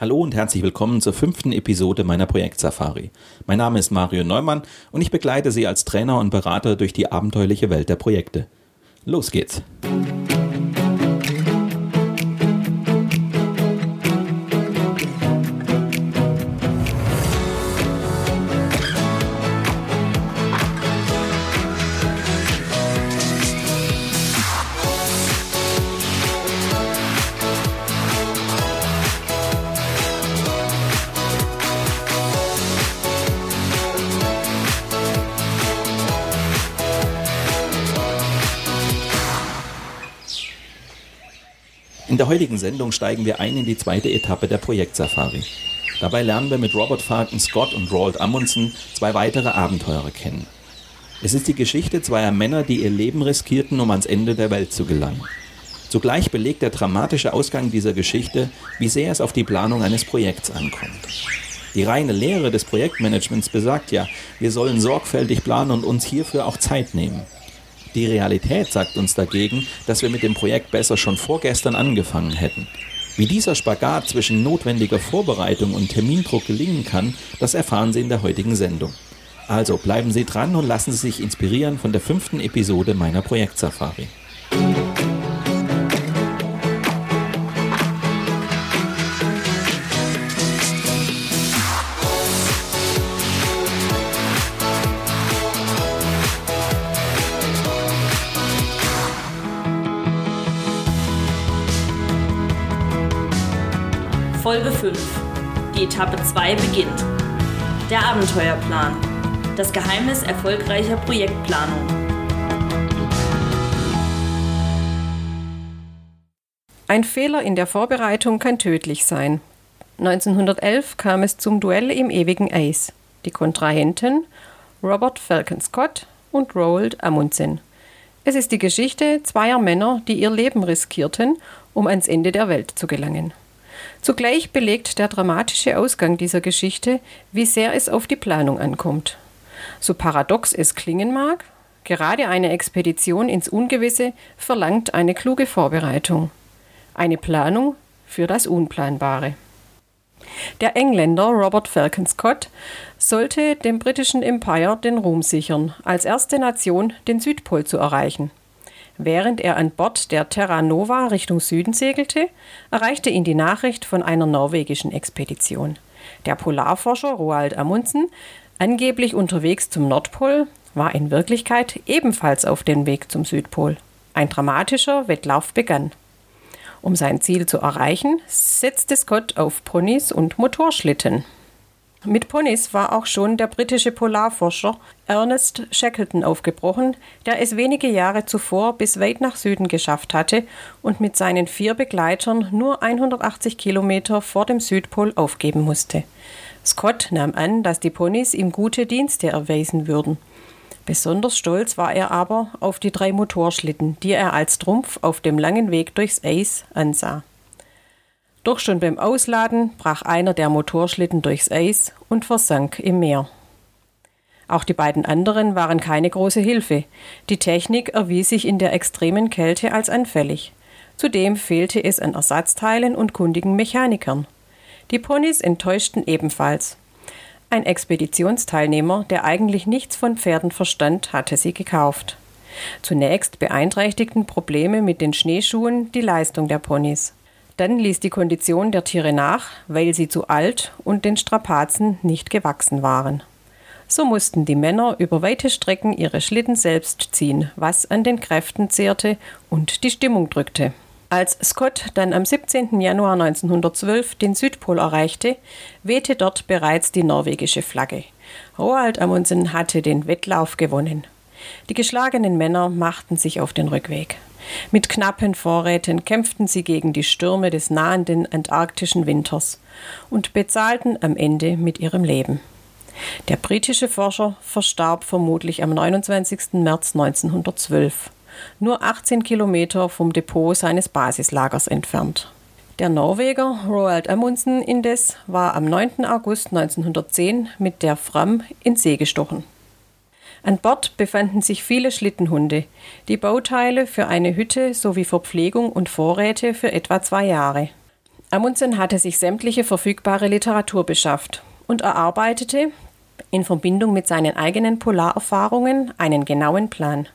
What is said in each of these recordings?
Hallo und herzlich willkommen zur fünften Episode meiner Projektsafari. Mein Name ist Mario Neumann und ich begleite Sie als Trainer und Berater durch die abenteuerliche Welt der Projekte. Los geht's! In der heutigen Sendung steigen wir ein in die zweite Etappe der Projektsafari. Dabei lernen wir mit Robert Falcon Scott und Roald Amundsen zwei weitere Abenteurer kennen. Es ist die Geschichte zweier Männer, die ihr Leben riskierten, um ans Ende der Welt zu gelangen. Zugleich belegt der dramatische Ausgang dieser Geschichte, wie sehr es auf die Planung eines Projekts ankommt. Die reine Lehre des Projektmanagements besagt ja, wir sollen sorgfältig planen und uns hierfür auch Zeit nehmen. Die Realität sagt uns dagegen, dass wir mit dem Projekt besser schon vorgestern angefangen hätten. Wie dieser Spagat zwischen notwendiger Vorbereitung und Termindruck gelingen kann, das erfahren Sie in der heutigen Sendung. Also bleiben Sie dran und lassen Sie sich inspirieren von der fünften Episode meiner Projektsafari. Folge 5. Die Etappe 2 beginnt. Der Abenteuerplan. Das Geheimnis erfolgreicher Projektplanung. Ein Fehler in der Vorbereitung kann tödlich sein. 1911 kam es zum Duell im ewigen Eis. Die Kontrahenten Robert Falcon Scott und Roald Amundsen. Es ist die Geschichte zweier Männer, die ihr Leben riskierten, um ans Ende der Welt zu gelangen. Zugleich belegt der dramatische Ausgang dieser Geschichte, wie sehr es auf die Planung ankommt. So paradox es klingen mag, gerade eine Expedition ins Ungewisse verlangt eine kluge Vorbereitung. Eine Planung für das Unplanbare. Der Engländer Robert Falcon Scott sollte dem britischen Empire den Ruhm sichern, als erste Nation den Südpol zu erreichen. Während er an Bord der Terra Nova Richtung Süden segelte, erreichte ihn die Nachricht von einer norwegischen Expedition. Der Polarforscher Roald Amundsen, angeblich unterwegs zum Nordpol, war in Wirklichkeit ebenfalls auf dem Weg zum Südpol. Ein dramatischer Wettlauf begann. Um sein Ziel zu erreichen, setzte Scott auf Ponys und Motorschlitten. Mit Ponys war auch schon der britische Polarforscher Ernest Shackleton aufgebrochen, der es wenige Jahre zuvor bis weit nach Süden geschafft hatte und mit seinen vier Begleitern nur 180 Kilometer vor dem Südpol aufgeben musste. Scott nahm an, dass die Ponys ihm gute Dienste erweisen würden. Besonders stolz war er aber auf die drei Motorschlitten, die er als Trumpf auf dem langen Weg durchs Eis ansah. Doch schon beim Ausladen brach einer der Motorschlitten durchs Eis und versank im Meer. Auch die beiden anderen waren keine große Hilfe. Die Technik erwies sich in der extremen Kälte als anfällig. Zudem fehlte es an Ersatzteilen und kundigen Mechanikern. Die Ponys enttäuschten ebenfalls. Ein Expeditionsteilnehmer, der eigentlich nichts von Pferden verstand, hatte sie gekauft. Zunächst beeinträchtigten Probleme mit den Schneeschuhen die Leistung der Ponys. Dann ließ die Kondition der Tiere nach, weil sie zu alt und den Strapazen nicht gewachsen waren. So mussten die Männer über weite Strecken ihre Schlitten selbst ziehen, was an den Kräften zehrte und die Stimmung drückte. Als Scott dann am 17. Januar 1912 den Südpol erreichte, wehte dort bereits die norwegische Flagge. Roald Amundsen hatte den Wettlauf gewonnen. Die geschlagenen Männer machten sich auf den Rückweg. Mit knappen Vorräten kämpften sie gegen die Stürme des nahenden antarktischen Winters und bezahlten am Ende mit ihrem Leben. Der britische Forscher verstarb vermutlich am 29. März 1912, nur 18 Kilometer vom Depot seines Basislagers entfernt. Der Norweger Roald Amundsen indes war am 9. August 1910 mit der Fram in See gestochen. An Bord befanden sich viele Schlittenhunde, die Bauteile für eine Hütte sowie Verpflegung und Vorräte für etwa zwei Jahre. Amundsen hatte sich sämtliche verfügbare Literatur beschafft und erarbeitete in Verbindung mit seinen eigenen Polarerfahrungen einen genauen Plan.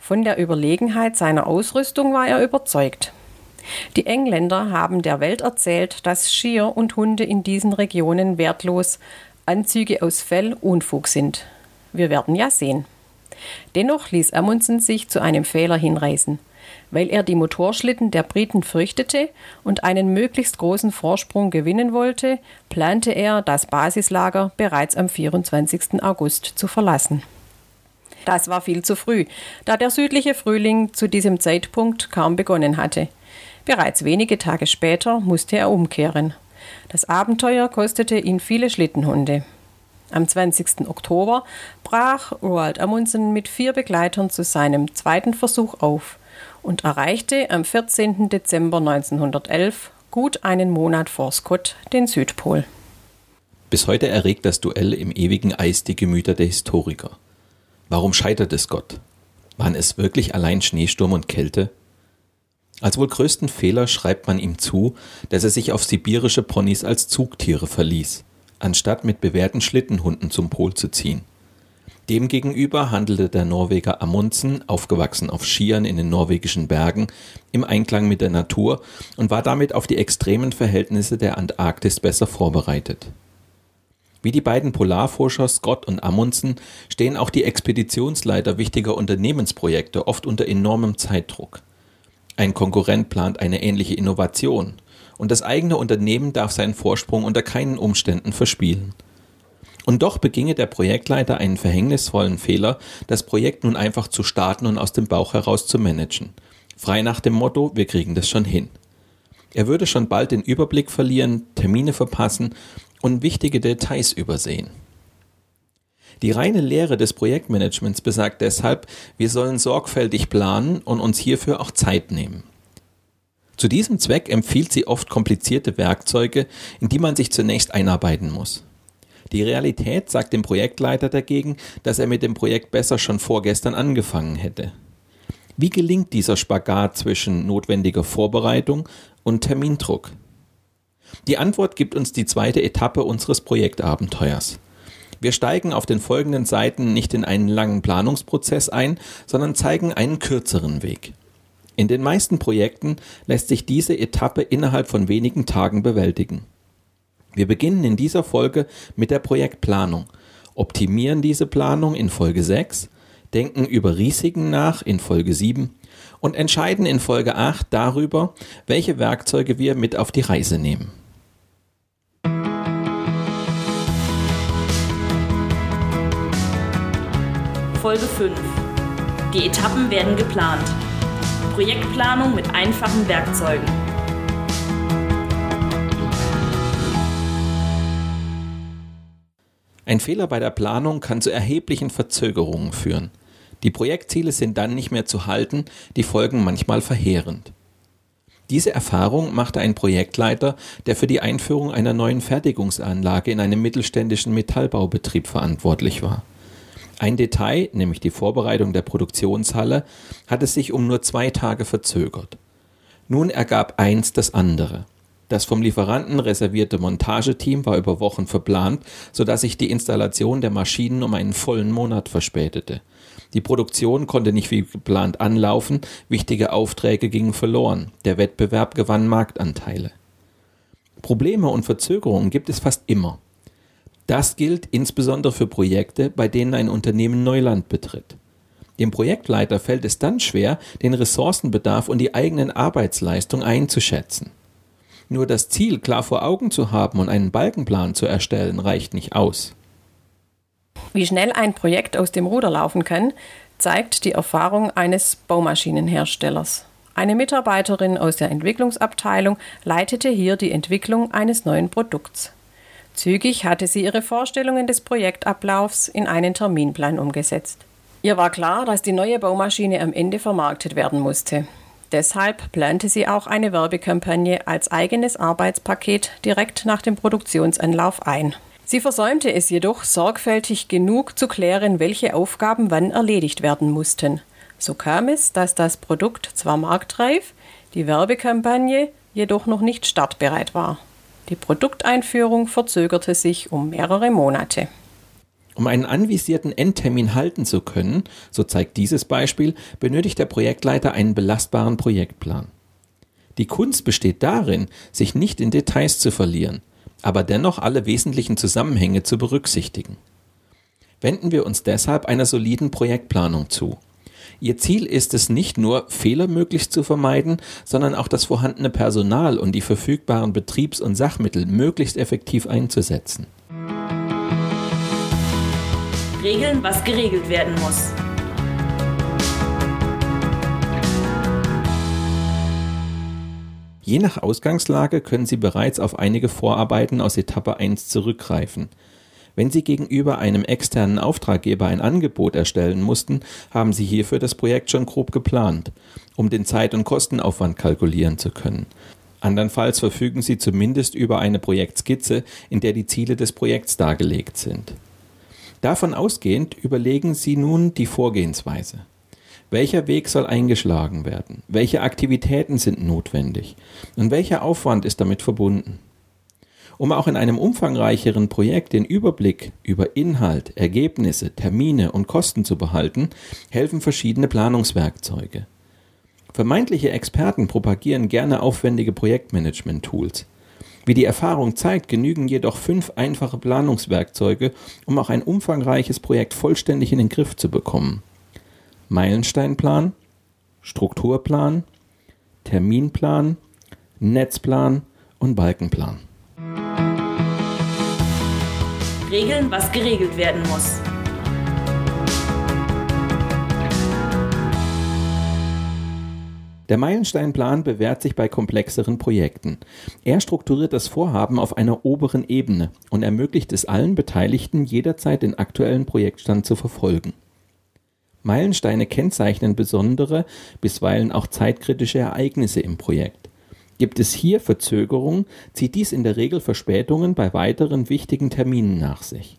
Von der Überlegenheit seiner Ausrüstung war er überzeugt. Die Engländer haben der Welt erzählt, dass Skier und Hunde in diesen Regionen wertlos, Anzüge aus Fell Unfug sind. Wir werden ja sehen. Dennoch ließ Amundsen sich zu einem Fehler hinreißen. Weil er die Motorschlitten der Briten fürchtete und einen möglichst großen Vorsprung gewinnen wollte, plante er, das Basislager bereits am 24. August zu verlassen. Das war viel zu früh, da der südliche Frühling zu diesem Zeitpunkt kaum begonnen hatte. Bereits wenige Tage später musste er umkehren. Das Abenteuer kostete ihn viele Schlittenhunde. Am 20. Oktober brach Roald Amundsen mit vier Begleitern zu seinem zweiten Versuch auf und erreichte am 14. Dezember 1911, gut einen Monat vor Scott, den Südpol. Bis heute erregt das Duell im ewigen Eis die Gemüter der Historiker. Warum scheiterte Scott? Waren es wirklich allein Schneesturm und Kälte? Als wohl größten Fehler schreibt man ihm zu, dass er sich auf sibirische Ponys als Zugtiere verließ, anstatt mit bewährten Schlittenhunden zum Pol zu ziehen. Demgegenüber handelte der Norweger Amundsen, aufgewachsen auf Skiern in den norwegischen Bergen, im Einklang mit der Natur und war damit auf die extremen Verhältnisse der Antarktis besser vorbereitet. Wie die beiden Polarforscher Scott und Amundsen stehen auch die Expeditionsleiter wichtiger Unternehmensprojekte oft unter enormem Zeitdruck. Ein Konkurrent plant eine ähnliche Innovation und das eigene Unternehmen darf seinen Vorsprung unter keinen Umständen verspielen. Und doch beginge der Projektleiter einen verhängnisvollen Fehler, das Projekt nun einfach zu starten und aus dem Bauch heraus zu managen. Frei nach dem Motto, wir kriegen das schon hin. Er würde schon bald den Überblick verlieren, Termine verpassen und wichtige Details übersehen. Die reine Lehre des Projektmanagements besagt deshalb, wir sollen sorgfältig planen und uns hierfür auch Zeit nehmen. Zu diesem Zweck empfiehlt sie oft komplizierte Werkzeuge, in die man sich zunächst einarbeiten muss. Die Realität sagt dem Projektleiter dagegen, dass er mit dem Projekt besser schon vorgestern angefangen hätte. Wie gelingt dieser Spagat zwischen notwendiger Vorbereitung und Termindruck? Die Antwort gibt uns die zweite Etappe unseres Projektabenteuers. Wir steigen auf den folgenden Seiten nicht in einen langen Planungsprozess ein, sondern zeigen einen kürzeren Weg. In den meisten Projekten lässt sich diese Etappe innerhalb von wenigen Tagen bewältigen. Wir beginnen in dieser Folge mit der Projektplanung, optimieren diese Planung in Folge 6, denken über Risiken nach in Folge 7 und entscheiden in Folge 8 darüber, welche Werkzeuge wir mit auf die Reise nehmen. Folge 5. Die Etappen werden geplant. Projektplanung mit einfachen Werkzeugen. Ein Fehler bei der Planung kann zu erheblichen Verzögerungen führen. Die Projektziele sind dann nicht mehr zu halten, die Folgen manchmal verheerend. Diese Erfahrung machte ein Projektleiter, der für die Einführung einer neuen Fertigungsanlage in einem mittelständischen Metallbaubetrieb verantwortlich war. Ein Detail, nämlich die Vorbereitung der Produktionshalle, hatte sich um nur zwei Tage verzögert. Nun ergab eins das andere. Das vom Lieferanten reservierte Montageteam war über Wochen verplant, sodass sich die Installation der Maschinen um einen vollen Monat verspätete. Die Produktion konnte nicht wie geplant anlaufen, wichtige Aufträge gingen verloren, der Wettbewerb gewann Marktanteile. Probleme und Verzögerungen gibt es fast immer. Das gilt insbesondere für Projekte, bei denen ein Unternehmen Neuland betritt. Dem Projektleiter fällt es dann schwer, den Ressourcenbedarf und die eigenen Arbeitsleistung einzuschätzen. Nur das Ziel klar vor Augen zu haben und einen Balkenplan zu erstellen, reicht nicht aus. Wie schnell ein Projekt aus dem Ruder laufen kann, zeigt die Erfahrung eines Baumaschinenherstellers. Eine Mitarbeiterin aus der Entwicklungsabteilung leitete hier die Entwicklung eines neuen Produkts. Zügig hatte sie ihre Vorstellungen des Projektablaufs in einen Terminplan umgesetzt. Ihr war klar, dass die neue Baumaschine am Ende vermarktet werden musste. Deshalb plante sie auch eine Werbekampagne als eigenes Arbeitspaket direkt nach dem Produktionsanlauf ein. Sie versäumte es jedoch, sorgfältig genug zu klären, welche Aufgaben wann erledigt werden mussten. So kam es, dass das Produkt zwar marktreif, die Werbekampagne jedoch noch nicht startbereit war. Die Produkteinführung verzögerte sich um mehrere Monate. Um einen anvisierten Endtermin halten zu können, so zeigt dieses Beispiel, benötigt der Projektleiter einen belastbaren Projektplan. Die Kunst besteht darin, sich nicht in Details zu verlieren, aber dennoch alle wesentlichen Zusammenhänge zu berücksichtigen. Wenden wir uns deshalb einer soliden Projektplanung zu. Ihr Ziel ist es nicht nur, Fehler möglichst zu vermeiden, sondern auch das vorhandene Personal und die verfügbaren Betriebs- und Sachmittel möglichst effektiv einzusetzen. Regeln, was geregelt werden muss. Je nach Ausgangslage können Sie bereits auf einige Vorarbeiten aus Etappe 1 zurückgreifen. Wenn Sie gegenüber einem externen Auftraggeber ein Angebot erstellen mussten, haben Sie hierfür das Projekt schon grob geplant, um den Zeit- und Kostenaufwand kalkulieren zu können. Andernfalls verfügen Sie zumindest über eine Projektskizze, in der die Ziele des Projekts dargelegt sind. Davon ausgehend überlegen Sie nun die Vorgehensweise. Welcher Weg soll eingeschlagen werden? Welche Aktivitäten sind notwendig? Und welcher Aufwand ist damit verbunden? Um auch in einem umfangreicheren Projekt den Überblick über Inhalt, Ergebnisse, Termine und Kosten zu behalten, helfen verschiedene Planungswerkzeuge. Vermeintliche Experten propagieren gerne aufwendige Projektmanagement-Tools. Wie die Erfahrung zeigt, genügen jedoch fünf einfache Planungswerkzeuge, um auch ein umfangreiches Projekt vollständig in den Griff zu bekommen. Meilensteinplan, Strukturplan, Terminplan, Netzplan und Balkenplan. Regeln, was geregelt werden muss. Der Meilensteinplan bewährt sich bei komplexeren Projekten. Er strukturiert das Vorhaben auf einer oberen Ebene und ermöglicht es allen Beteiligten jederzeit den aktuellen Projektstand zu verfolgen. Meilensteine kennzeichnen besondere, bisweilen auch zeitkritische Ereignisse im Projekt. Gibt es hier Verzögerungen, zieht dies in der Regel Verspätungen bei weiteren wichtigen Terminen nach sich.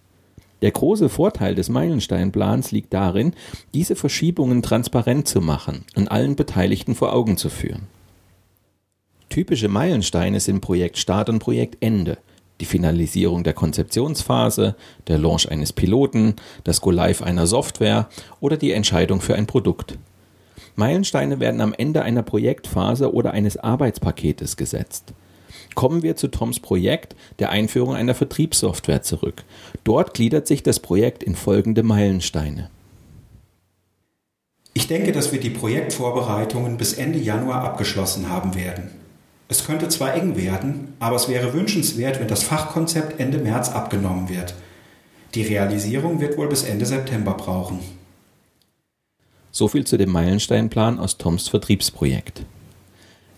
Der große Vorteil des Meilensteinplans liegt darin, diese Verschiebungen transparent zu machen und allen Beteiligten vor Augen zu führen. Typische Meilensteine sind Projektstart und Projektende, die Finalisierung der Konzeptionsphase, der Launch eines Piloten, das Go-Live einer Software oder die Entscheidung für ein Produkt. Meilensteine werden am Ende einer Projektphase oder eines Arbeitspaketes gesetzt. Kommen wir zu Toms Projekt der Einführung einer Vertriebssoftware zurück. Dort gliedert sich das Projekt in folgende Meilensteine. Ich denke, dass wir die Projektvorbereitungen bis Ende Januar abgeschlossen haben werden. Es könnte zwar eng werden, aber es wäre wünschenswert, wenn das Fachkonzept Ende März abgenommen wird. Die Realisierung wird wohl bis Ende September brauchen. So viel zu dem Meilensteinplan aus Toms Vertriebsprojekt.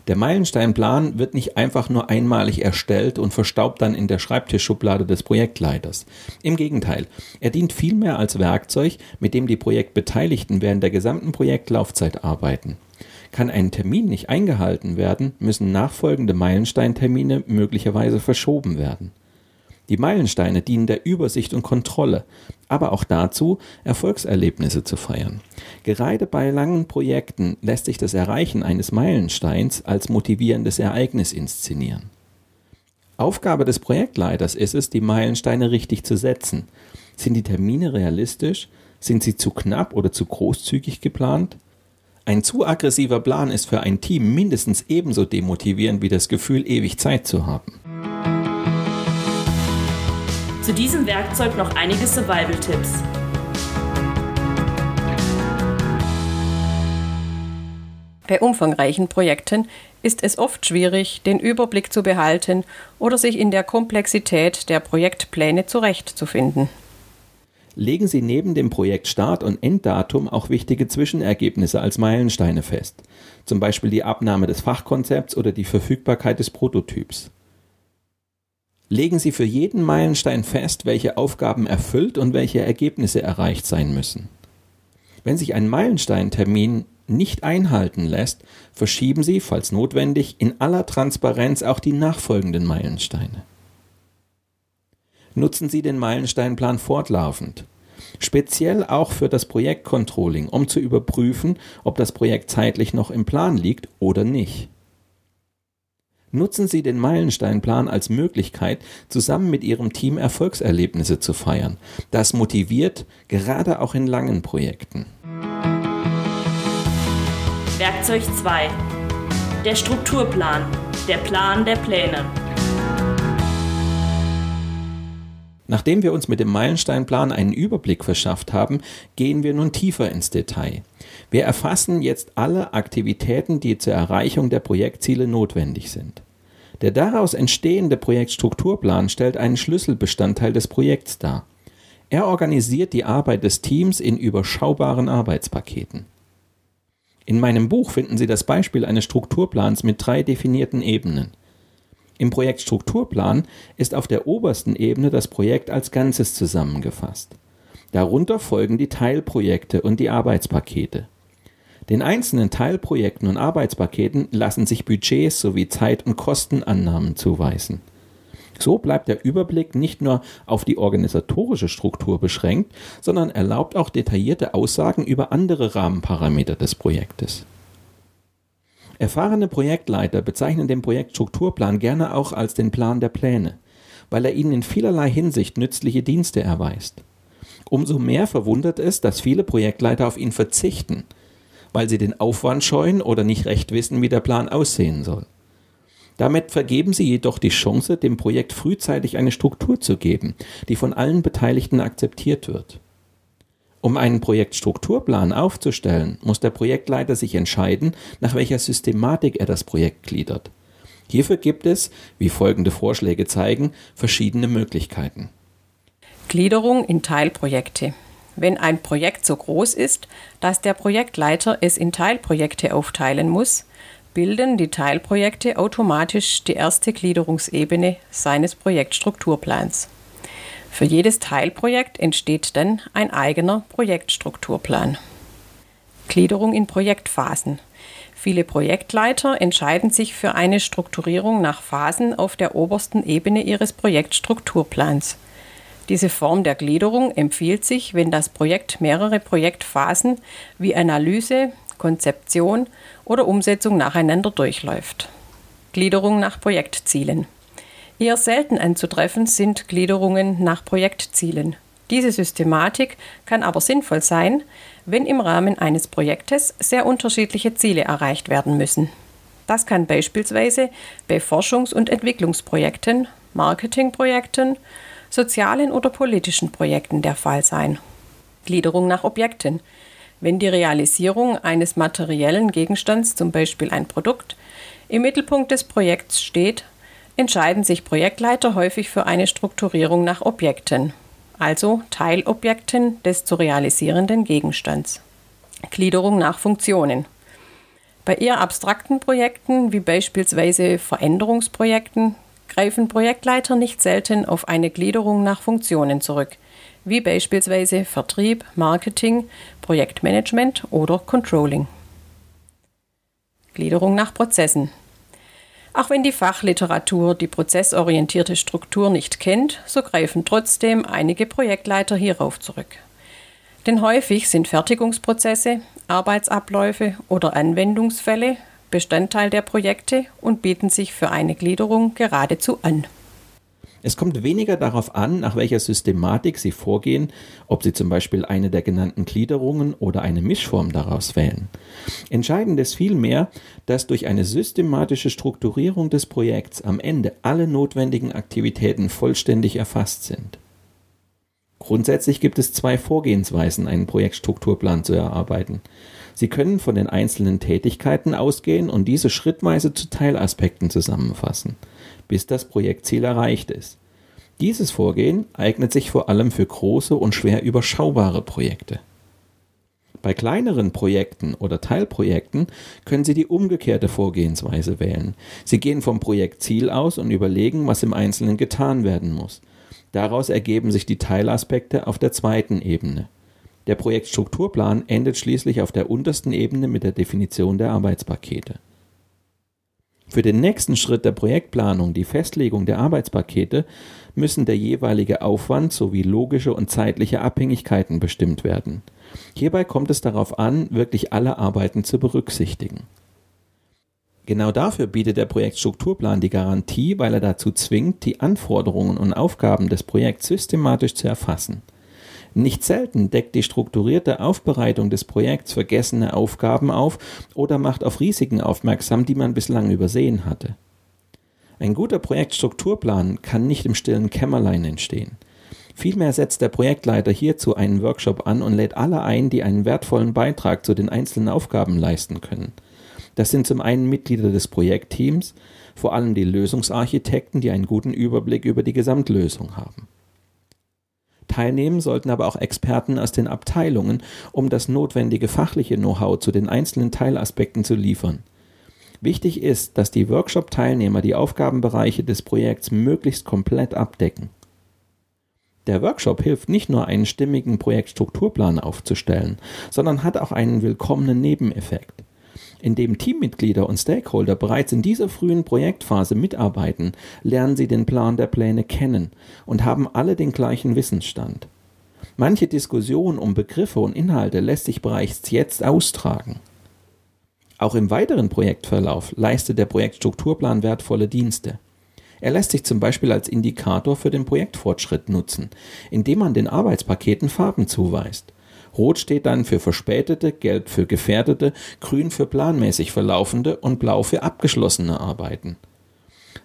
Der Meilensteinplan wird nicht einfach nur einmalig erstellt und verstaubt dann in der Schreibtischschublade des Projektleiters. Im Gegenteil, er dient vielmehr als Werkzeug, mit dem die Projektbeteiligten während der gesamten Projektlaufzeit arbeiten. Kann ein Termin nicht eingehalten werden, müssen nachfolgende Meilensteintermine möglicherweise verschoben werden. Die Meilensteine dienen der Übersicht und Kontrolle, aber auch dazu, Erfolgserlebnisse zu feiern. Gerade bei langen Projekten lässt sich das Erreichen eines Meilensteins als motivierendes Ereignis inszenieren. Aufgabe des Projektleiters ist es, die Meilensteine richtig zu setzen. Sind die Termine realistisch? Sind sie zu knapp oder zu großzügig geplant? Ein zu aggressiver Plan ist für ein Team mindestens ebenso demotivierend wie das Gefühl, ewig Zeit zu haben. Zu diesem Werkzeug noch einige Survival-Tipps. Bei umfangreichen Projekten ist es oft schwierig, den Überblick zu behalten oder sich in der Komplexität der Projektpläne zurechtzufinden. Legen Sie neben dem Projektstart und Enddatum auch wichtige Zwischenergebnisse als Meilensteine fest, zum Beispiel die Abnahme des Fachkonzepts oder die Verfügbarkeit des Prototyps. Legen Sie für jeden Meilenstein fest, welche Aufgaben erfüllt und welche Ergebnisse erreicht sein müssen. Wenn sich ein Meilensteintermin nicht einhalten lässt, verschieben Sie, falls notwendig, in aller Transparenz auch die nachfolgenden Meilensteine. Nutzen Sie den Meilensteinplan fortlaufend, speziell auch für das Projektcontrolling, um zu überprüfen, ob das Projekt zeitlich noch im Plan liegt oder nicht. Nutzen Sie den Meilensteinplan als Möglichkeit, zusammen mit Ihrem Team Erfolgserlebnisse zu feiern. Das motiviert, gerade auch in langen Projekten. Werkzeug 2. Der Strukturplan. Der Plan der Pläne. Nachdem wir uns mit dem Meilensteinplan einen Überblick verschafft haben, gehen wir nun tiefer ins Detail. Wir erfassen jetzt alle Aktivitäten, die zur Erreichung der Projektziele notwendig sind. Der daraus entstehende Projektstrukturplan stellt einen Schlüsselbestandteil des Projekts dar. Er organisiert die Arbeit des Teams in überschaubaren Arbeitspaketen. In meinem Buch finden Sie das Beispiel eines Strukturplans mit drei definierten Ebenen. Im Projektstrukturplan ist auf der obersten Ebene das Projekt als Ganzes zusammengefasst. Darunter folgen die Teilprojekte und die Arbeitspakete. Den einzelnen Teilprojekten und Arbeitspaketen lassen sich Budgets sowie Zeit- und Kostenannahmen zuweisen. So bleibt der Überblick nicht nur auf die organisatorische Struktur beschränkt, sondern erlaubt auch detaillierte Aussagen über andere Rahmenparameter des Projektes. Erfahrene Projektleiter bezeichnen den Projektstrukturplan gerne auch als den Plan der Pläne, weil er ihnen in vielerlei Hinsicht nützliche Dienste erweist. Umso mehr verwundert es, dass viele Projektleiter auf ihn verzichten, weil sie den Aufwand scheuen oder nicht recht wissen, wie der Plan aussehen soll. Damit vergeben sie jedoch die Chance, dem Projekt frühzeitig eine Struktur zu geben, die von allen Beteiligten akzeptiert wird. Um einen Projektstrukturplan aufzustellen, muss der Projektleiter sich entscheiden, nach welcher Systematik er das Projekt gliedert. Hierfür gibt es, wie folgende Vorschläge zeigen, verschiedene Möglichkeiten. Gliederung in Teilprojekte. Wenn ein Projekt so groß ist, dass der Projektleiter es in Teilprojekte aufteilen muss, bilden die Teilprojekte automatisch die erste Gliederungsebene seines Projektstrukturplans. Für jedes Teilprojekt entsteht dann ein eigener Projektstrukturplan. Gliederung in Projektphasen. Viele Projektleiter entscheiden sich für eine Strukturierung nach Phasen auf der obersten Ebene ihres Projektstrukturplans. Diese Form der Gliederung empfiehlt sich, wenn das Projekt mehrere Projektphasen wie Analyse, Konzeption oder Umsetzung nacheinander durchläuft. Gliederung nach Projektzielen. Eher selten anzutreffen sind Gliederungen nach Projektzielen. Diese Systematik kann aber sinnvoll sein, wenn im Rahmen eines Projektes sehr unterschiedliche Ziele erreicht werden müssen. Das kann beispielsweise bei Forschungs- und Entwicklungsprojekten, Marketingprojekten, sozialen oder politischen Projekten der Fall sein. Gliederung nach Objekten. Wenn die Realisierung eines materiellen Gegenstands, zum Beispiel ein Produkt, im Mittelpunkt des Projekts steht, entscheiden sich Projektleiter häufig für eine Strukturierung nach Objekten, also Teilobjekten des zu realisierenden Gegenstands. Gliederung nach Funktionen. Bei eher abstrakten Projekten, wie beispielsweise Veränderungsprojekten, greifen Projektleiter nicht selten auf eine Gliederung nach Funktionen zurück, wie beispielsweise Vertrieb, Marketing, Projektmanagement oder Controlling. Gliederung nach Prozessen. Auch wenn die Fachliteratur die prozessorientierte Struktur nicht kennt, so greifen trotzdem einige Projektleiter hierauf zurück. Denn häufig sind Fertigungsprozesse, Arbeitsabläufe oder Anwendungsfälle Bestandteil der Projekte und bieten sich für eine Gliederung geradezu an. Es kommt weniger darauf an, nach welcher Systematik Sie vorgehen, ob Sie zum Beispiel eine der genannten Gliederungen oder eine Mischform daraus wählen. Entscheidend ist vielmehr, dass durch eine systematische Strukturierung des Projekts am Ende alle notwendigen Aktivitäten vollständig erfasst sind. Grundsätzlich gibt es zwei Vorgehensweisen, einen Projektstrukturplan zu erarbeiten. Sie können von den einzelnen Tätigkeiten ausgehen und diese schrittweise zu Teilaspekten zusammenfassen bis das Projektziel erreicht ist. Dieses Vorgehen eignet sich vor allem für große und schwer überschaubare Projekte. Bei kleineren Projekten oder Teilprojekten können Sie die umgekehrte Vorgehensweise wählen. Sie gehen vom Projektziel aus und überlegen, was im Einzelnen getan werden muss. Daraus ergeben sich die Teilaspekte auf der zweiten Ebene. Der Projektstrukturplan endet schließlich auf der untersten Ebene mit der Definition der Arbeitspakete. Für den nächsten Schritt der Projektplanung, die Festlegung der Arbeitspakete, müssen der jeweilige Aufwand sowie logische und zeitliche Abhängigkeiten bestimmt werden. Hierbei kommt es darauf an, wirklich alle Arbeiten zu berücksichtigen. Genau dafür bietet der Projektstrukturplan die Garantie, weil er dazu zwingt, die Anforderungen und Aufgaben des Projekts systematisch zu erfassen. Nicht selten deckt die strukturierte Aufbereitung des Projekts vergessene Aufgaben auf oder macht auf Risiken aufmerksam, die man bislang übersehen hatte. Ein guter Projektstrukturplan kann nicht im stillen Kämmerlein entstehen. Vielmehr setzt der Projektleiter hierzu einen Workshop an und lädt alle ein, die einen wertvollen Beitrag zu den einzelnen Aufgaben leisten können. Das sind zum einen Mitglieder des Projektteams, vor allem die Lösungsarchitekten, die einen guten Überblick über die Gesamtlösung haben. Teilnehmen sollten aber auch Experten aus den Abteilungen, um das notwendige fachliche Know-how zu den einzelnen Teilaspekten zu liefern. Wichtig ist, dass die Workshop-Teilnehmer die Aufgabenbereiche des Projekts möglichst komplett abdecken. Der Workshop hilft nicht nur einen stimmigen Projektstrukturplan aufzustellen, sondern hat auch einen willkommenen Nebeneffekt. Indem Teammitglieder und Stakeholder bereits in dieser frühen Projektphase mitarbeiten, lernen sie den Plan der Pläne kennen und haben alle den gleichen Wissensstand. Manche Diskussion um Begriffe und Inhalte lässt sich bereits jetzt austragen. Auch im weiteren Projektverlauf leistet der Projektstrukturplan wertvolle Dienste. Er lässt sich zum Beispiel als Indikator für den Projektfortschritt nutzen, indem man den Arbeitspaketen Farben zuweist. Rot steht dann für verspätete, gelb für gefährdete, grün für planmäßig verlaufende und blau für abgeschlossene Arbeiten.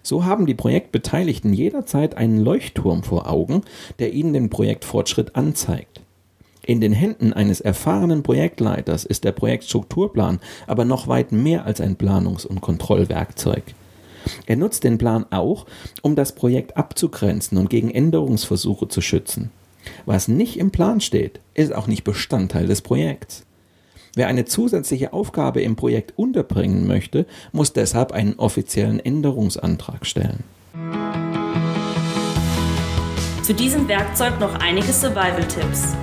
So haben die Projektbeteiligten jederzeit einen Leuchtturm vor Augen, der ihnen den Projektfortschritt anzeigt. In den Händen eines erfahrenen Projektleiters ist der Projektstrukturplan aber noch weit mehr als ein Planungs- und Kontrollwerkzeug. Er nutzt den Plan auch, um das Projekt abzugrenzen und gegen Änderungsversuche zu schützen. Was nicht im Plan steht, ist auch nicht Bestandteil des Projekts. Wer eine zusätzliche Aufgabe im Projekt unterbringen möchte, muss deshalb einen offiziellen Änderungsantrag stellen. Zu diesem Werkzeug noch einige Survival-Tipps.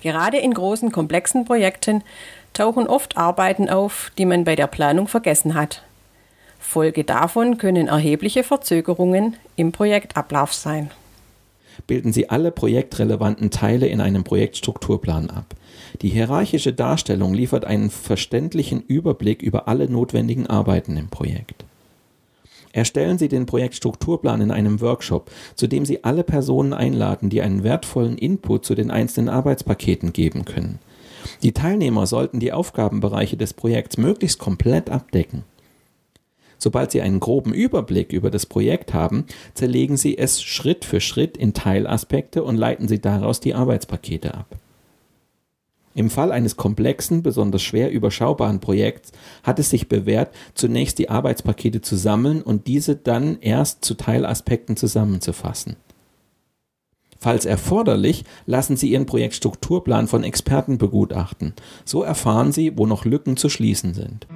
Gerade in großen, komplexen Projekten tauchen oft Arbeiten auf, die man bei der Planung vergessen hat. Folge davon können erhebliche Verzögerungen im Projektablauf sein. Bilden Sie alle projektrelevanten Teile in einem Projektstrukturplan ab. Die hierarchische Darstellung liefert einen verständlichen Überblick über alle notwendigen Arbeiten im Projekt. Erstellen Sie den Projektstrukturplan in einem Workshop, zu dem Sie alle Personen einladen, die einen wertvollen Input zu den einzelnen Arbeitspaketen geben können. Die Teilnehmer sollten die Aufgabenbereiche des Projekts möglichst komplett abdecken. Sobald Sie einen groben Überblick über das Projekt haben, zerlegen Sie es Schritt für Schritt in Teilaspekte und leiten Sie daraus die Arbeitspakete ab. Im Fall eines komplexen, besonders schwer überschaubaren Projekts hat es sich bewährt, zunächst die Arbeitspakete zu sammeln und diese dann erst zu Teilaspekten zusammenzufassen. Falls erforderlich, lassen Sie Ihren Projektstrukturplan von Experten begutachten. So erfahren Sie, wo noch Lücken zu schließen sind.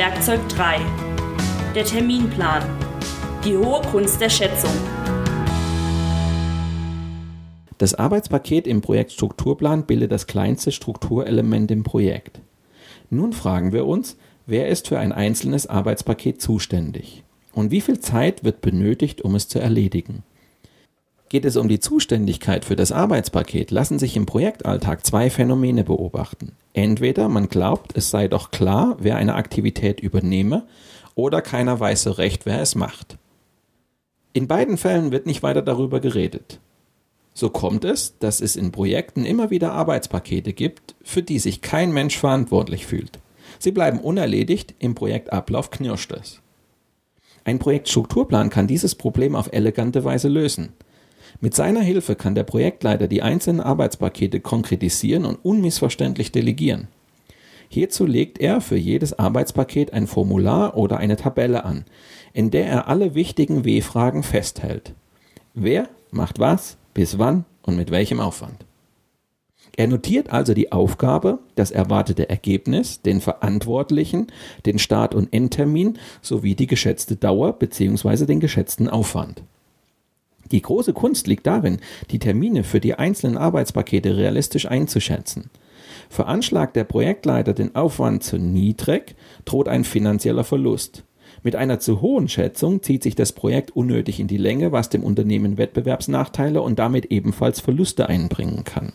Werkzeug 3. Der Terminplan. Die hohe Kunst der Schätzung. Das Arbeitspaket im Projektstrukturplan bildet das kleinste Strukturelement im Projekt. Nun fragen wir uns, wer ist für ein einzelnes Arbeitspaket zuständig? Und wie viel Zeit wird benötigt, um es zu erledigen? Geht es um die Zuständigkeit für das Arbeitspaket, lassen sich im Projektalltag zwei Phänomene beobachten. Entweder man glaubt, es sei doch klar, wer eine Aktivität übernehme, oder keiner weiß so recht, wer es macht. In beiden Fällen wird nicht weiter darüber geredet. So kommt es, dass es in Projekten immer wieder Arbeitspakete gibt, für die sich kein Mensch verantwortlich fühlt. Sie bleiben unerledigt, im Projektablauf knirscht es. Ein Projektstrukturplan kann dieses Problem auf elegante Weise lösen. Mit seiner Hilfe kann der Projektleiter die einzelnen Arbeitspakete konkretisieren und unmissverständlich delegieren. Hierzu legt er für jedes Arbeitspaket ein Formular oder eine Tabelle an, in der er alle wichtigen W-Fragen festhält. Wer macht was, bis wann und mit welchem Aufwand. Er notiert also die Aufgabe, das erwartete Ergebnis, den Verantwortlichen, den Start- und Endtermin sowie die geschätzte Dauer bzw. den geschätzten Aufwand. Die große Kunst liegt darin, die Termine für die einzelnen Arbeitspakete realistisch einzuschätzen. Veranschlagt der Projektleiter den Aufwand zu niedrig, droht ein finanzieller Verlust. Mit einer zu hohen Schätzung zieht sich das Projekt unnötig in die Länge, was dem Unternehmen Wettbewerbsnachteile und damit ebenfalls Verluste einbringen kann.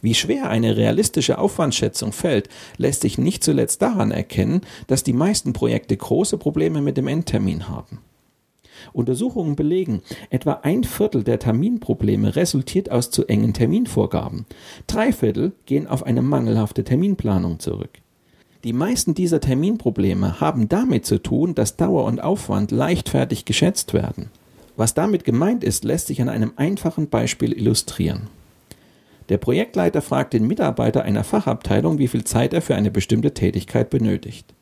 Wie schwer eine realistische Aufwandschätzung fällt, lässt sich nicht zuletzt daran erkennen, dass die meisten Projekte große Probleme mit dem Endtermin haben. Untersuchungen belegen, etwa ein Viertel der Terminprobleme resultiert aus zu engen Terminvorgaben. Drei Viertel gehen auf eine mangelhafte Terminplanung zurück. Die meisten dieser Terminprobleme haben damit zu tun, dass Dauer und Aufwand leichtfertig geschätzt werden. Was damit gemeint ist, lässt sich an einem einfachen Beispiel illustrieren. Der Projektleiter fragt den Mitarbeiter einer Fachabteilung, wie viel Zeit er für eine bestimmte Tätigkeit benötigt.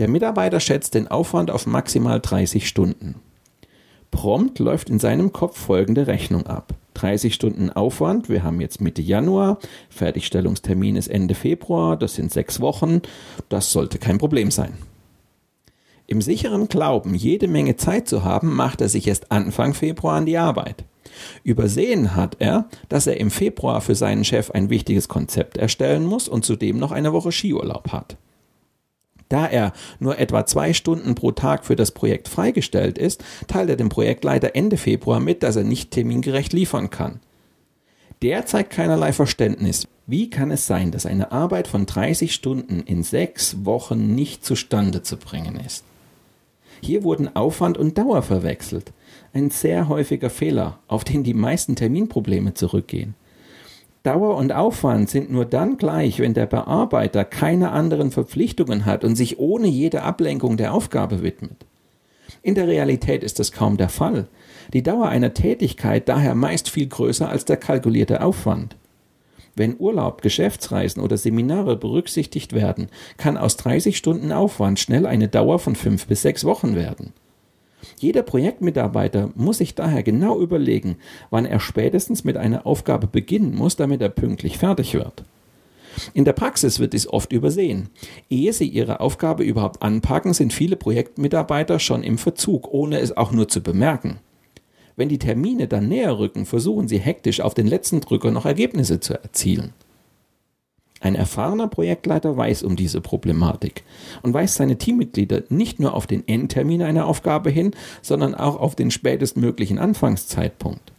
Der Mitarbeiter schätzt den Aufwand auf maximal 30 Stunden. Prompt läuft in seinem Kopf folgende Rechnung ab. 30 Stunden Aufwand, wir haben jetzt Mitte Januar, Fertigstellungstermin ist Ende Februar, das sind sechs Wochen, das sollte kein Problem sein. Im sicheren Glauben, jede Menge Zeit zu haben, macht er sich erst Anfang Februar an die Arbeit. Übersehen hat er, dass er im Februar für seinen Chef ein wichtiges Konzept erstellen muss und zudem noch eine Woche Skiurlaub hat. Da er nur etwa zwei Stunden pro Tag für das Projekt freigestellt ist, teilt er dem Projektleiter Ende Februar mit, dass er nicht termingerecht liefern kann. Der zeigt keinerlei Verständnis. Wie kann es sein, dass eine Arbeit von 30 Stunden in sechs Wochen nicht zustande zu bringen ist? Hier wurden Aufwand und Dauer verwechselt. Ein sehr häufiger Fehler, auf den die meisten Terminprobleme zurückgehen. Dauer und Aufwand sind nur dann gleich, wenn der Bearbeiter keine anderen Verpflichtungen hat und sich ohne jede Ablenkung der Aufgabe widmet. In der Realität ist das kaum der Fall. Die Dauer einer Tätigkeit daher meist viel größer als der kalkulierte Aufwand. Wenn Urlaub, Geschäftsreisen oder Seminare berücksichtigt werden, kann aus 30 Stunden Aufwand schnell eine Dauer von fünf bis sechs Wochen werden. Jeder Projektmitarbeiter muss sich daher genau überlegen, wann er spätestens mit einer Aufgabe beginnen muss, damit er pünktlich fertig wird. In der Praxis wird dies oft übersehen. Ehe sie ihre Aufgabe überhaupt anpacken, sind viele Projektmitarbeiter schon im Verzug, ohne es auch nur zu bemerken. Wenn die Termine dann näher rücken, versuchen sie hektisch auf den letzten Drücker noch Ergebnisse zu erzielen. Ein erfahrener Projektleiter weiß um diese Problematik und weist seine Teammitglieder nicht nur auf den Endtermin einer Aufgabe hin, sondern auch auf den spätestmöglichen Anfangszeitpunkt.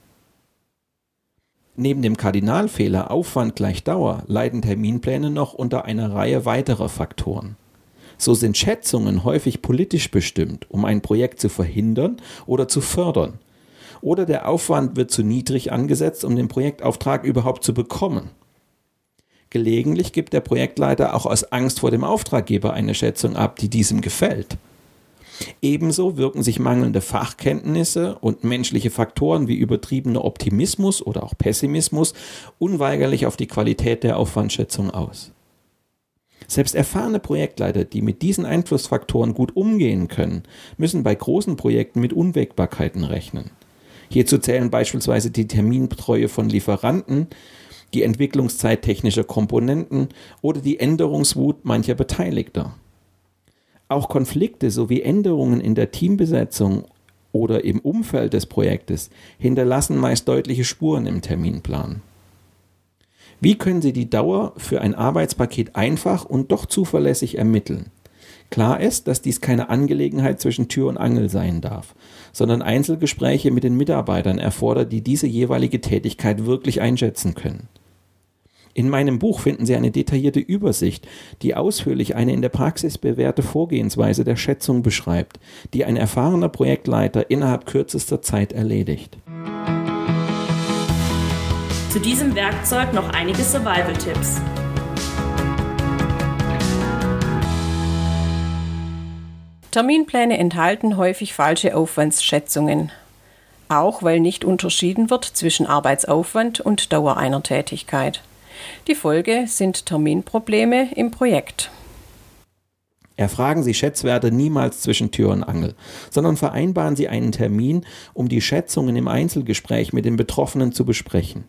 Neben dem Kardinalfehler Aufwand gleich Dauer leiden Terminpläne noch unter einer Reihe weiterer Faktoren. So sind Schätzungen häufig politisch bestimmt, um ein Projekt zu verhindern oder zu fördern. Oder der Aufwand wird zu niedrig angesetzt, um den Projektauftrag überhaupt zu bekommen. Gelegentlich gibt der Projektleiter auch aus Angst vor dem Auftraggeber eine Schätzung ab, die diesem gefällt. Ebenso wirken sich mangelnde Fachkenntnisse und menschliche Faktoren wie übertriebener Optimismus oder auch Pessimismus unweigerlich auf die Qualität der Aufwandschätzung aus. Selbst erfahrene Projektleiter, die mit diesen Einflussfaktoren gut umgehen können, müssen bei großen Projekten mit Unwägbarkeiten rechnen. Hierzu zählen beispielsweise die Termintreue von Lieferanten, die Entwicklungszeit technischer Komponenten oder die Änderungswut mancher Beteiligter. Auch Konflikte sowie Änderungen in der Teambesetzung oder im Umfeld des Projektes hinterlassen meist deutliche Spuren im Terminplan. Wie können Sie die Dauer für ein Arbeitspaket einfach und doch zuverlässig ermitteln? Klar ist, dass dies keine Angelegenheit zwischen Tür und Angel sein darf, sondern Einzelgespräche mit den Mitarbeitern erfordert, die diese jeweilige Tätigkeit wirklich einschätzen können. In meinem Buch finden Sie eine detaillierte Übersicht, die ausführlich eine in der Praxis bewährte Vorgehensweise der Schätzung beschreibt, die ein erfahrener Projektleiter innerhalb kürzester Zeit erledigt. Zu diesem Werkzeug noch einige Survival-Tipps. Terminpläne enthalten häufig falsche Aufwandsschätzungen, auch weil nicht unterschieden wird zwischen Arbeitsaufwand und Dauer einer Tätigkeit. Die Folge sind Terminprobleme im Projekt. Erfragen Sie Schätzwerte niemals zwischen Tür und Angel, sondern vereinbaren Sie einen Termin, um die Schätzungen im Einzelgespräch mit den Betroffenen zu besprechen.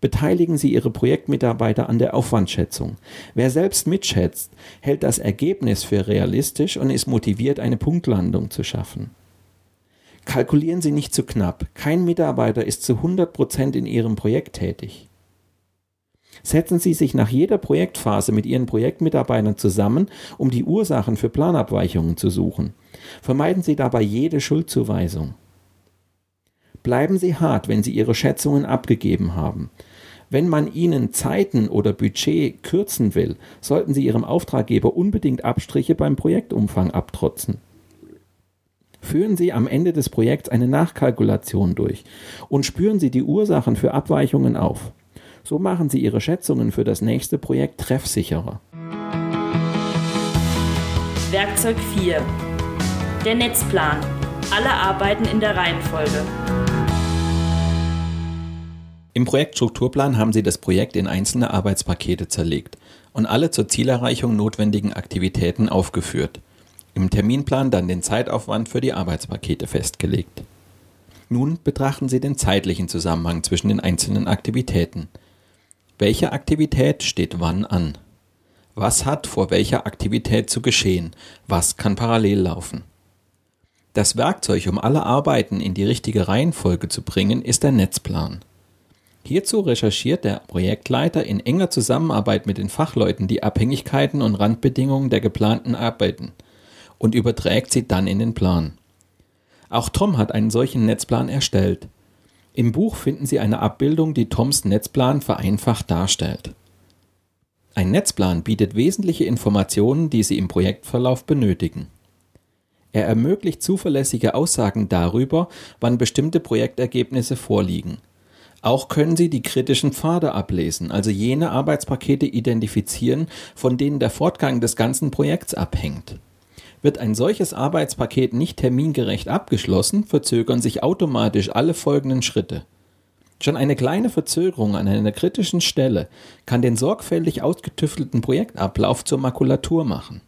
Beteiligen Sie Ihre Projektmitarbeiter an der Aufwandschätzung. Wer selbst mitschätzt, hält das Ergebnis für realistisch und ist motiviert, eine Punktlandung zu schaffen. Kalkulieren Sie nicht zu knapp. Kein Mitarbeiter ist zu 100 Prozent in Ihrem Projekt tätig. Setzen Sie sich nach jeder Projektphase mit Ihren Projektmitarbeitern zusammen, um die Ursachen für Planabweichungen zu suchen. Vermeiden Sie dabei jede Schuldzuweisung. Bleiben Sie hart, wenn Sie Ihre Schätzungen abgegeben haben. Wenn man ihnen Zeiten oder Budget kürzen will, sollten sie ihrem Auftraggeber unbedingt Abstriche beim Projektumfang abtrotzen. Führen Sie am Ende des Projekts eine Nachkalkulation durch und spüren Sie die Ursachen für Abweichungen auf. So machen Sie Ihre Schätzungen für das nächste Projekt treffsicherer. Werkzeug 4. Der Netzplan. Alle Arbeiten in der Reihenfolge. Im Projektstrukturplan haben Sie das Projekt in einzelne Arbeitspakete zerlegt und alle zur Zielerreichung notwendigen Aktivitäten aufgeführt. Im Terminplan dann den Zeitaufwand für die Arbeitspakete festgelegt. Nun betrachten Sie den zeitlichen Zusammenhang zwischen den einzelnen Aktivitäten. Welche Aktivität steht wann an? Was hat vor welcher Aktivität zu geschehen? Was kann parallel laufen? Das Werkzeug, um alle Arbeiten in die richtige Reihenfolge zu bringen, ist der Netzplan. Hierzu recherchiert der Projektleiter in enger Zusammenarbeit mit den Fachleuten die Abhängigkeiten und Randbedingungen der geplanten Arbeiten und überträgt sie dann in den Plan. Auch Tom hat einen solchen Netzplan erstellt. Im Buch finden Sie eine Abbildung, die Toms Netzplan vereinfacht darstellt. Ein Netzplan bietet wesentliche Informationen, die Sie im Projektverlauf benötigen. Er ermöglicht zuverlässige Aussagen darüber, wann bestimmte Projektergebnisse vorliegen. Auch können Sie die kritischen Pfade ablesen, also jene Arbeitspakete identifizieren, von denen der Fortgang des ganzen Projekts abhängt. Wird ein solches Arbeitspaket nicht termingerecht abgeschlossen, verzögern sich automatisch alle folgenden Schritte. Schon eine kleine Verzögerung an einer kritischen Stelle kann den sorgfältig ausgetüftelten Projektablauf zur Makulatur machen.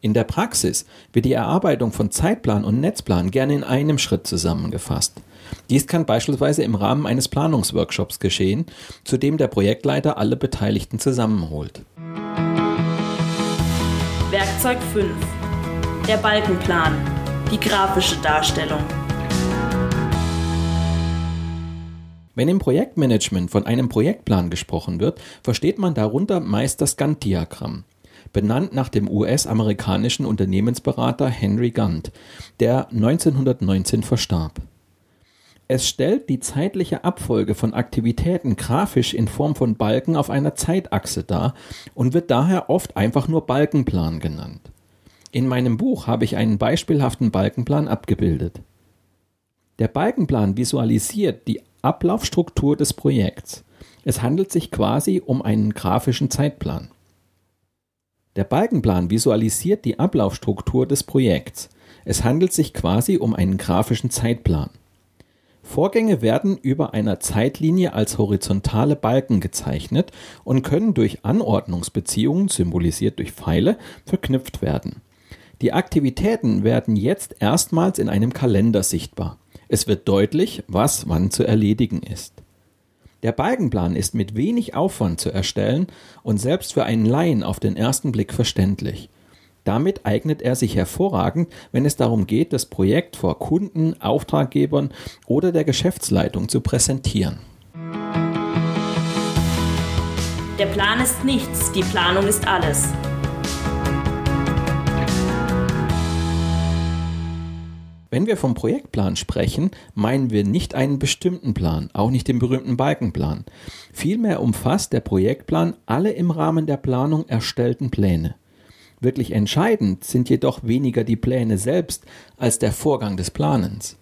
In der Praxis wird die Erarbeitung von Zeitplan und Netzplan gerne in einem Schritt zusammengefasst. Dies kann beispielsweise im Rahmen eines Planungsworkshops geschehen, zu dem der Projektleiter alle Beteiligten zusammenholt. Werkzeug 5. Der Balkenplan. Die grafische Darstellung. Wenn im Projektmanagement von einem Projektplan gesprochen wird, versteht man darunter meist das Gantt-Diagramm, benannt nach dem US-amerikanischen Unternehmensberater Henry Gantt, der 1919 verstarb. Es stellt die zeitliche Abfolge von Aktivitäten grafisch in Form von Balken auf einer Zeitachse dar und wird daher oft einfach nur Balkenplan genannt. In meinem Buch habe ich einen beispielhaften Balkenplan abgebildet. Der Balkenplan visualisiert die Ablaufstruktur des Projekts. Es handelt sich quasi um einen grafischen Zeitplan. Der Balkenplan visualisiert die Ablaufstruktur des Projekts. Es handelt sich quasi um einen grafischen Zeitplan. Vorgänge werden über einer Zeitlinie als horizontale Balken gezeichnet und können durch Anordnungsbeziehungen, symbolisiert durch Pfeile, verknüpft werden. Die Aktivitäten werden jetzt erstmals in einem Kalender sichtbar. Es wird deutlich, was wann zu erledigen ist. Der Balkenplan ist mit wenig Aufwand zu erstellen und selbst für einen Laien auf den ersten Blick verständlich. Damit eignet er sich hervorragend, wenn es darum geht, das Projekt vor Kunden, Auftraggebern oder der Geschäftsleitung zu präsentieren. Der Plan ist nichts, die Planung ist alles. Wenn wir vom Projektplan sprechen, meinen wir nicht einen bestimmten Plan, auch nicht den berühmten Balkenplan. Vielmehr umfasst der Projektplan alle im Rahmen der Planung erstellten Pläne. Wirklich entscheidend sind jedoch weniger die Pläne selbst als der Vorgang des Planens.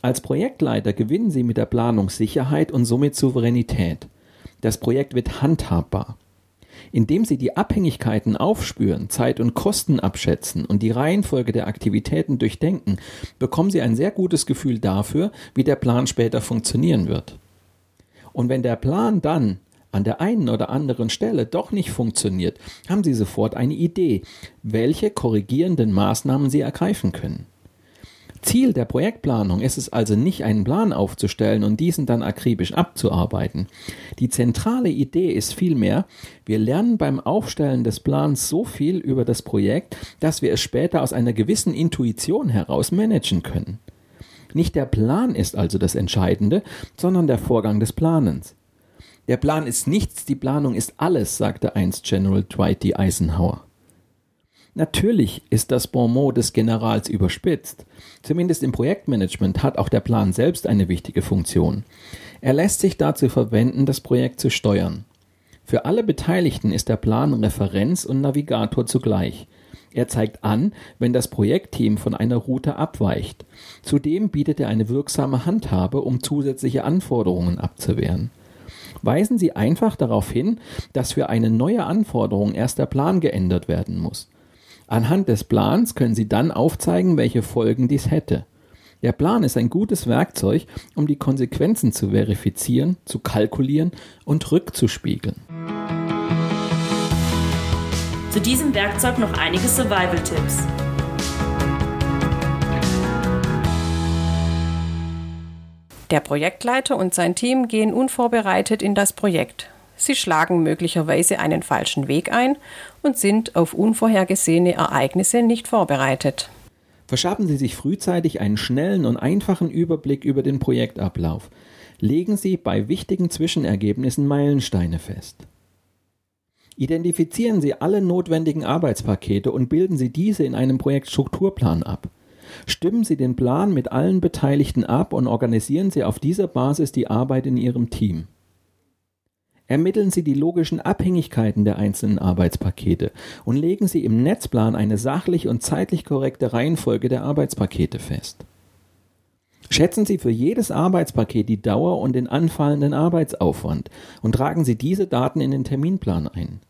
Als Projektleiter gewinnen Sie mit der Planung Sicherheit und somit Souveränität. Das Projekt wird handhabbar. Indem Sie die Abhängigkeiten aufspüren, Zeit und Kosten abschätzen und die Reihenfolge der Aktivitäten durchdenken, bekommen Sie ein sehr gutes Gefühl dafür, wie der Plan später funktionieren wird. Und wenn der Plan dann an der einen oder anderen Stelle doch nicht funktioniert, haben Sie sofort eine Idee, welche korrigierenden Maßnahmen Sie ergreifen können. Ziel der Projektplanung ist es also nicht, einen Plan aufzustellen und diesen dann akribisch abzuarbeiten. Die zentrale Idee ist vielmehr, wir lernen beim Aufstellen des Plans so viel über das Projekt, dass wir es später aus einer gewissen Intuition heraus managen können. Nicht der Plan ist also das Entscheidende, sondern der Vorgang des Planens. Der Plan ist nichts, die Planung ist alles, sagte einst General Dwight D. Eisenhower. Natürlich ist das Bonmot des Generals überspitzt. Zumindest im Projektmanagement hat auch der Plan selbst eine wichtige Funktion. Er lässt sich dazu verwenden, das Projekt zu steuern. Für alle Beteiligten ist der Plan Referenz und Navigator zugleich. Er zeigt an, wenn das Projektteam von einer Route abweicht. Zudem bietet er eine wirksame Handhabe, um zusätzliche Anforderungen abzuwehren. Weisen Sie einfach darauf hin, dass für eine neue Anforderung erst der Plan geändert werden muss. Anhand des Plans können Sie dann aufzeigen, welche Folgen dies hätte. Der Plan ist ein gutes Werkzeug, um die Konsequenzen zu verifizieren, zu kalkulieren und rückzuspiegeln. Zu diesem Werkzeug noch einige Survival-Tipps. Der Projektleiter und sein Team gehen unvorbereitet in das Projekt. Sie schlagen möglicherweise einen falschen Weg ein und sind auf unvorhergesehene Ereignisse nicht vorbereitet. Verschaffen Sie sich frühzeitig einen schnellen und einfachen Überblick über den Projektablauf. Legen Sie bei wichtigen Zwischenergebnissen Meilensteine fest. Identifizieren Sie alle notwendigen Arbeitspakete und bilden Sie diese in einem Projektstrukturplan ab. Stimmen Sie den Plan mit allen Beteiligten ab und organisieren Sie auf dieser Basis die Arbeit in Ihrem Team. Ermitteln Sie die logischen Abhängigkeiten der einzelnen Arbeitspakete und legen Sie im Netzplan eine sachlich und zeitlich korrekte Reihenfolge der Arbeitspakete fest. Schätzen Sie für jedes Arbeitspaket die Dauer und den anfallenden Arbeitsaufwand und tragen Sie diese Daten in den Terminplan ein.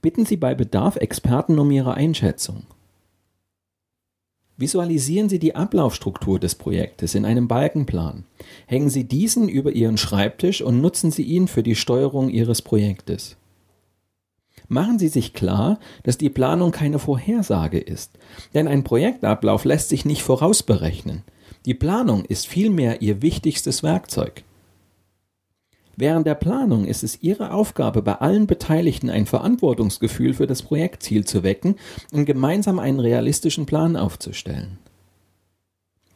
Bitten Sie bei Bedarf Experten um ihre Einschätzung. Visualisieren Sie die Ablaufstruktur des Projektes in einem Balkenplan. Hängen Sie diesen über Ihren Schreibtisch und nutzen Sie ihn für die Steuerung Ihres Projektes. Machen Sie sich klar, dass die Planung keine Vorhersage ist, denn ein Projektablauf lässt sich nicht vorausberechnen. Die Planung ist vielmehr Ihr wichtigstes Werkzeug. Während der Planung ist es Ihre Aufgabe, bei allen Beteiligten ein Verantwortungsgefühl für das Projektziel zu wecken und gemeinsam einen realistischen Plan aufzustellen.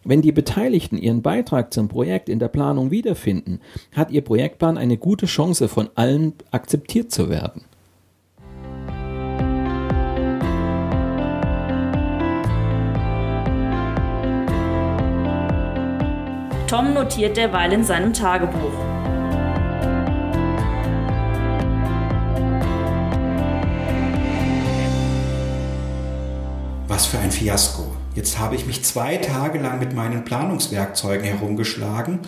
Wenn die Beteiligten ihren Beitrag zum Projekt in der Planung wiederfinden, hat Ihr Projektplan eine gute Chance, von allen akzeptiert zu werden. Tom notiert derweil in seinem Tagebuch. Was für ein Fiasko. Jetzt habe ich mich zwei Tage lang mit meinen Planungswerkzeugen herumgeschlagen,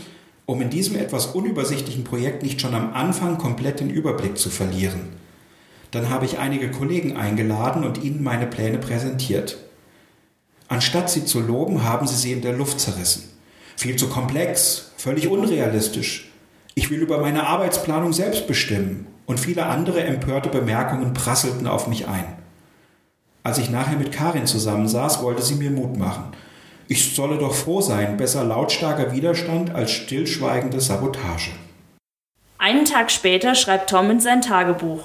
um in diesem etwas unübersichtlichen Projekt nicht schon am Anfang komplett den Überblick zu verlieren. Dann habe ich einige Kollegen eingeladen und ihnen meine Pläne präsentiert. Anstatt sie zu loben, haben sie sie in der Luft zerrissen. Viel zu komplex, völlig unrealistisch. Ich will über meine Arbeitsplanung selbst bestimmen. Und viele andere empörte Bemerkungen prasselten auf mich ein. Als ich nachher mit Karin zusammensaß, wollte sie mir Mut machen. Ich solle doch froh sein, besser lautstarker Widerstand als stillschweigende Sabotage. Einen Tag später schreibt Tom in sein Tagebuch.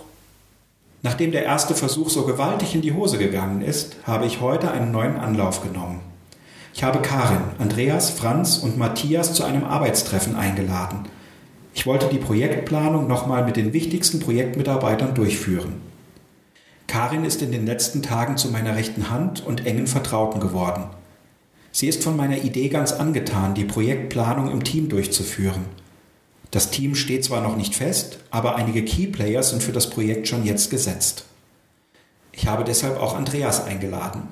Nachdem der erste Versuch so gewaltig in die Hose gegangen ist, habe ich heute einen neuen Anlauf genommen. Ich habe Karin, Andreas, Franz und Matthias zu einem Arbeitstreffen eingeladen. Ich wollte die Projektplanung nochmal mit den wichtigsten Projektmitarbeitern durchführen. Karin ist in den letzten Tagen zu meiner rechten Hand und engen Vertrauten geworden. Sie ist von meiner Idee ganz angetan, die Projektplanung im Team durchzuführen. Das Team steht zwar noch nicht fest, aber einige Keyplayers sind für das Projekt schon jetzt gesetzt. Ich habe deshalb auch Andreas eingeladen.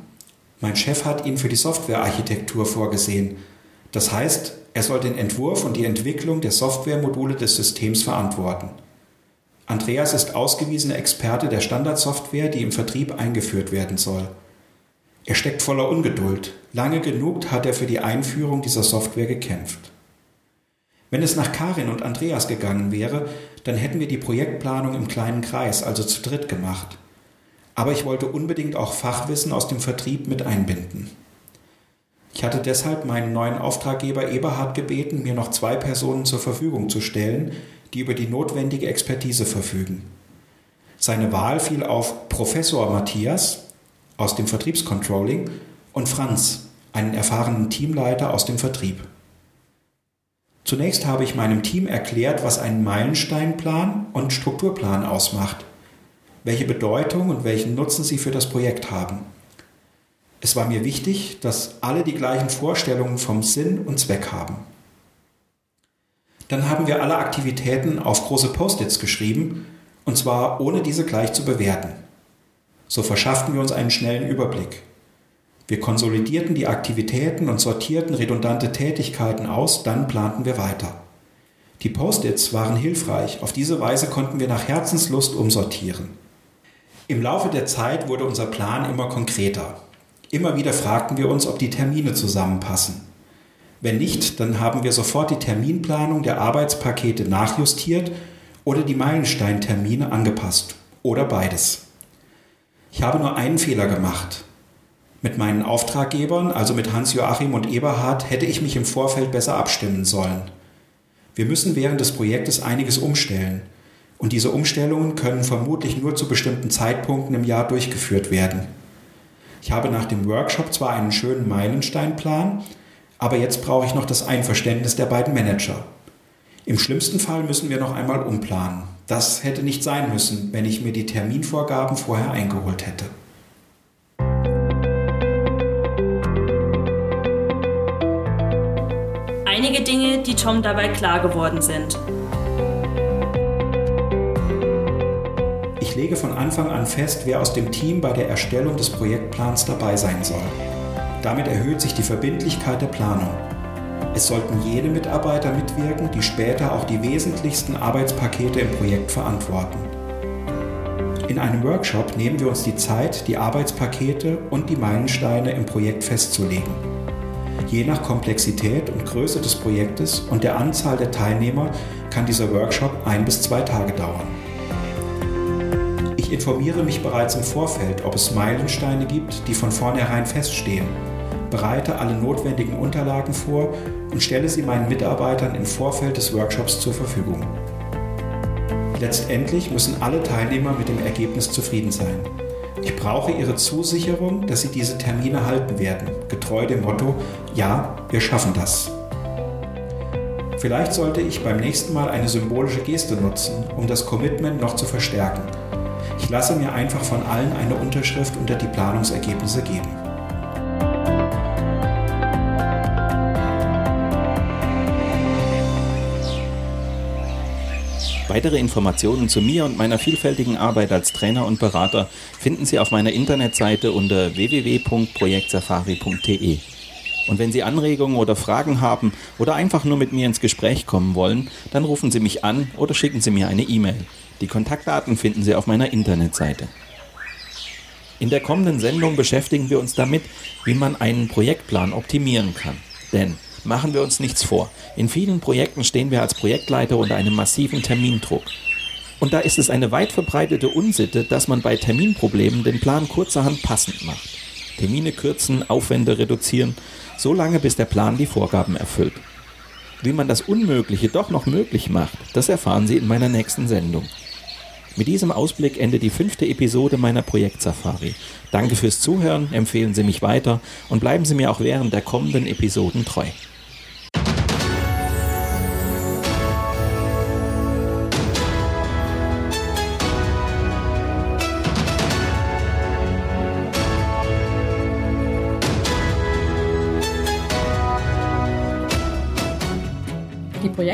Mein Chef hat ihn für die Softwarearchitektur vorgesehen. Das heißt, er soll den Entwurf und die Entwicklung der Softwaremodule des Systems verantworten. Andreas ist ausgewiesener Experte der Standardsoftware, die im Vertrieb eingeführt werden soll. Er steckt voller Ungeduld. Lange genug hat er für die Einführung dieser Software gekämpft. Wenn es nach Karin und Andreas gegangen wäre, dann hätten wir die Projektplanung im kleinen Kreis, also zu dritt gemacht aber ich wollte unbedingt auch Fachwissen aus dem Vertrieb mit einbinden. Ich hatte deshalb meinen neuen Auftraggeber Eberhard gebeten, mir noch zwei Personen zur Verfügung zu stellen, die über die notwendige Expertise verfügen. Seine Wahl fiel auf Professor Matthias aus dem Vertriebscontrolling und Franz, einen erfahrenen Teamleiter aus dem Vertrieb. Zunächst habe ich meinem Team erklärt, was ein Meilensteinplan und Strukturplan ausmacht welche Bedeutung und welchen Nutzen sie für das Projekt haben. Es war mir wichtig, dass alle die gleichen Vorstellungen vom Sinn und Zweck haben. Dann haben wir alle Aktivitäten auf große Post-its geschrieben, und zwar ohne diese gleich zu bewerten. So verschafften wir uns einen schnellen Überblick. Wir konsolidierten die Aktivitäten und sortierten redundante Tätigkeiten aus, dann planten wir weiter. Die Post-its waren hilfreich, auf diese Weise konnten wir nach Herzenslust umsortieren. Im Laufe der Zeit wurde unser Plan immer konkreter. Immer wieder fragten wir uns, ob die Termine zusammenpassen. Wenn nicht, dann haben wir sofort die Terminplanung der Arbeitspakete nachjustiert oder die Meilensteintermine angepasst oder beides. Ich habe nur einen Fehler gemacht. Mit meinen Auftraggebern, also mit Hans-Joachim und Eberhard, hätte ich mich im Vorfeld besser abstimmen sollen. Wir müssen während des Projektes einiges umstellen. Und diese Umstellungen können vermutlich nur zu bestimmten Zeitpunkten im Jahr durchgeführt werden. Ich habe nach dem Workshop zwar einen schönen Meilensteinplan, aber jetzt brauche ich noch das Einverständnis der beiden Manager. Im schlimmsten Fall müssen wir noch einmal umplanen. Das hätte nicht sein müssen, wenn ich mir die Terminvorgaben vorher eingeholt hätte. Einige Dinge, die Tom dabei klar geworden sind. Ich lege von Anfang an fest, wer aus dem Team bei der Erstellung des Projektplans dabei sein soll. Damit erhöht sich die Verbindlichkeit der Planung. Es sollten jene Mitarbeiter mitwirken, die später auch die wesentlichsten Arbeitspakete im Projekt verantworten. In einem Workshop nehmen wir uns die Zeit, die Arbeitspakete und die Meilensteine im Projekt festzulegen. Je nach Komplexität und Größe des Projektes und der Anzahl der Teilnehmer kann dieser Workshop ein bis zwei Tage dauern. Ich informiere mich bereits im Vorfeld, ob es Meilensteine gibt, die von vornherein feststehen bereite alle notwendigen Unterlagen vor und stelle sie meinen Mitarbeitern im Vorfeld des Workshops zur Verfügung. Letztendlich müssen alle Teilnehmer mit dem Ergebnis zufrieden sein. Ich brauche Ihre Zusicherung, dass Sie diese Termine halten werden, getreu dem Motto, ja, wir schaffen das. Vielleicht sollte ich beim nächsten Mal eine symbolische Geste nutzen, um das Commitment noch zu verstärken. Ich lasse mir einfach von allen eine Unterschrift unter die Planungsergebnisse geben. Weitere Informationen zu mir und meiner vielfältigen Arbeit als Trainer und Berater finden Sie auf meiner Internetseite unter www.projektsafari.de. Und wenn Sie Anregungen oder Fragen haben oder einfach nur mit mir ins Gespräch kommen wollen, dann rufen Sie mich an oder schicken Sie mir eine E-Mail. Die Kontaktdaten finden Sie auf meiner Internetseite. In der kommenden Sendung beschäftigen wir uns damit, wie man einen Projektplan optimieren kann. Denn Machen wir uns nichts vor. In vielen Projekten stehen wir als Projektleiter unter einem massiven Termindruck. Und da ist es eine weit verbreitete Unsitte, dass man bei Terminproblemen den Plan kurzerhand passend macht. Termine kürzen, Aufwände reduzieren, so lange bis der Plan die Vorgaben erfüllt. Wie man das Unmögliche doch noch möglich macht, das erfahren Sie in meiner nächsten Sendung. Mit diesem Ausblick endet die fünfte Episode meiner Projektsafari. Danke fürs Zuhören, empfehlen Sie mich weiter und bleiben Sie mir auch während der kommenden Episoden treu.